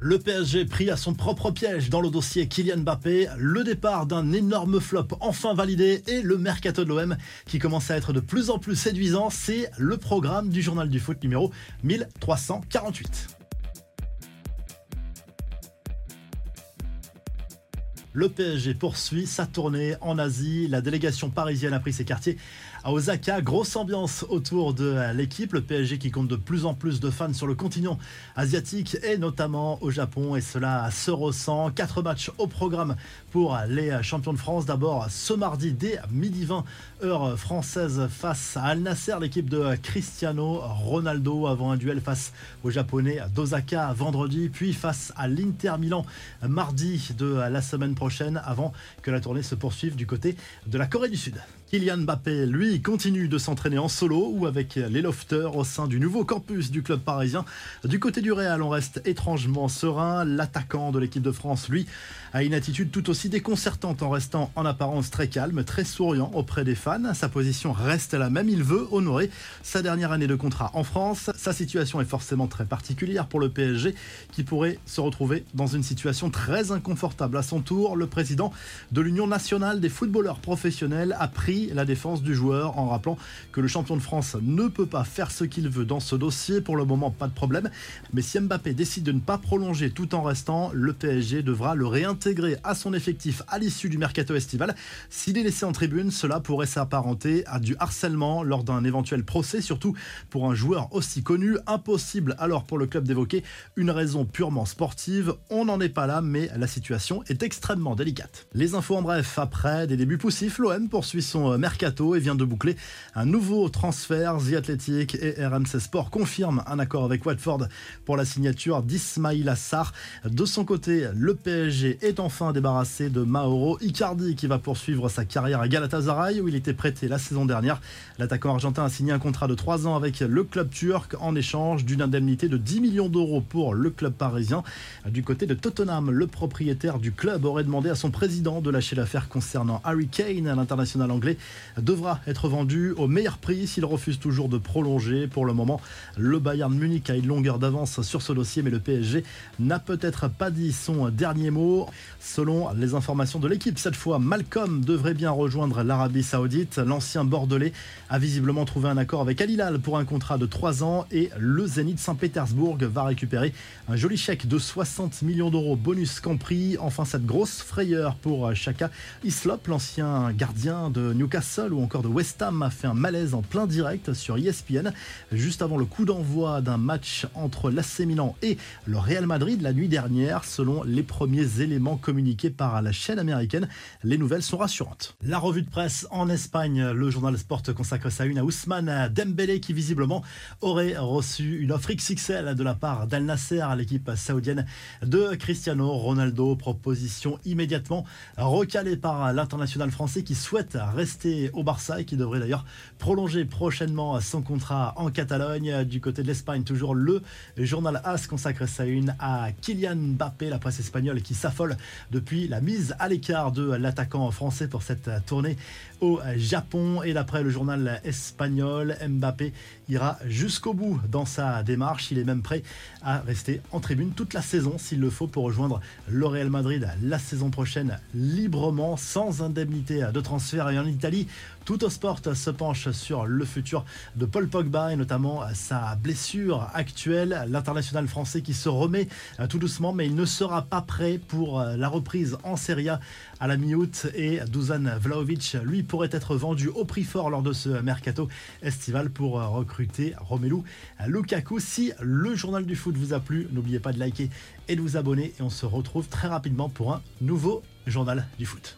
Le PSG pris à son propre piège dans le dossier Kylian Mbappé, le départ d'un énorme flop enfin validé et le mercato de l'OM qui commence à être de plus en plus séduisant, c'est le programme du journal du foot numéro 1348. Le PSG poursuit sa tournée en Asie. La délégation parisienne a pris ses quartiers à Osaka. Grosse ambiance autour de l'équipe. Le PSG qui compte de plus en plus de fans sur le continent asiatique et notamment au Japon. Et cela se ressent. Quatre matchs au programme pour les champions de France. D'abord ce mardi dès midi 20 heure française face à Al Nasser, l'équipe de Cristiano Ronaldo avant un duel face aux Japonais d'Osaka vendredi, puis face à l'Inter Milan mardi de la semaine prochaine avant que la tournée se poursuive du côté de la Corée du Sud. Kylian Mbappé, lui, continue de s'entraîner en solo ou avec les lofters au sein du nouveau campus du club parisien. Du côté du Real, on reste étrangement serein. L'attaquant de l'équipe de France, lui, a une attitude tout aussi déconcertante en restant en apparence très calme, très souriant auprès des fans. Sa position reste la même. Il veut honorer sa dernière année de contrat en France. Sa situation est forcément très particulière pour le PSG qui pourrait se retrouver dans une situation très inconfortable. À son tour, le président de l'Union nationale des footballeurs professionnels a pris la défense du joueur en rappelant que le champion de France ne peut pas faire ce qu'il veut dans ce dossier. Pour le moment, pas de problème. Mais si Mbappé décide de ne pas prolonger tout en restant, le PSG devra le réintégrer à son effectif à l'issue du mercato estival. S'il est laissé en tribune, cela pourrait s'apparenter à du harcèlement lors d'un éventuel procès, surtout pour un joueur aussi connu. Impossible alors pour le club d'évoquer une raison purement sportive. On n'en est pas là, mais la situation est extrêmement délicate. Les infos en bref, après des débuts poussifs, l'OM poursuit son euh, mercato et vient de boucler un nouveau transfert. The Athletic et RMC Sport confirment un accord avec Watford pour la signature d'Ismail Assar. De son côté, le PSG est enfin débarrassé de Mauro Icardi qui va poursuivre sa carrière à Galatasaray où il était prêté la saison dernière. L'attaquant argentin a signé un contrat de 3 ans avec le club turc en échange d'une indemnité de 10 millions d'euros pour le club parisien. Du côté de Tottenham, le propriétaire du club aurait demandé à son président de lâcher l'affaire concernant Harry Kane l'international anglais devra être vendu au meilleur prix s'il refuse toujours de prolonger. Pour le moment, le Bayern Munich a une longueur d'avance sur ce dossier, mais le PSG n'a peut-être pas dit son dernier mot. Selon les informations de l'équipe, cette fois, Malcolm devrait bien rejoindre l'Arabie Saoudite. L'ancien Bordelais a visiblement trouvé un accord avec Al Hilal pour un contrat de 3 ans et le Zénith Saint-Pétersbourg va récupérer un joli chèque de 60 millions d'euros bonus compris. Enfin, cette grosse frayeur pour Chaka Islop, l'ancien gardien de Newcastle Newcastle ou encore de West Ham a fait un malaise en plein direct sur ESPN juste avant le coup d'envoi d'un match entre l'AC et le Real Madrid la nuit dernière. Selon les premiers éléments communiqués par la chaîne américaine, les nouvelles sont rassurantes. La revue de presse en Espagne, le journal Sport consacre sa une à Ousmane Dembélé qui visiblement aurait reçu une offre XXL de la part d'Al Nasser, l'équipe saoudienne de Cristiano Ronaldo. Proposition immédiatement recalée par l'international français qui souhaite rester au Barça et qui devrait d'ailleurs prolonger prochainement son contrat en Catalogne. Du côté de l'Espagne, toujours le journal AS consacre sa une à Kylian Mbappé, la presse espagnole qui s'affole depuis la mise à l'écart de l'attaquant français pour cette tournée au Japon. Et d'après le journal espagnol, Mbappé ira jusqu'au bout dans sa démarche. Il est même prêt à rester en tribune toute la saison s'il le faut pour rejoindre le Real Madrid la saison prochaine librement, sans indemnité de transfert et en Italie tout au sport se penche sur le futur de Paul Pogba et notamment sa blessure actuelle. L'international français qui se remet euh, tout doucement, mais il ne sera pas prêt pour euh, la reprise en Serie A à la mi-août. Et Dusan Vlaovic, lui, pourrait être vendu au prix fort lors de ce mercato estival pour euh, recruter Romelu Lukaku. Si le journal du foot vous a plu, n'oubliez pas de liker et de vous abonner. Et on se retrouve très rapidement pour un nouveau journal du foot.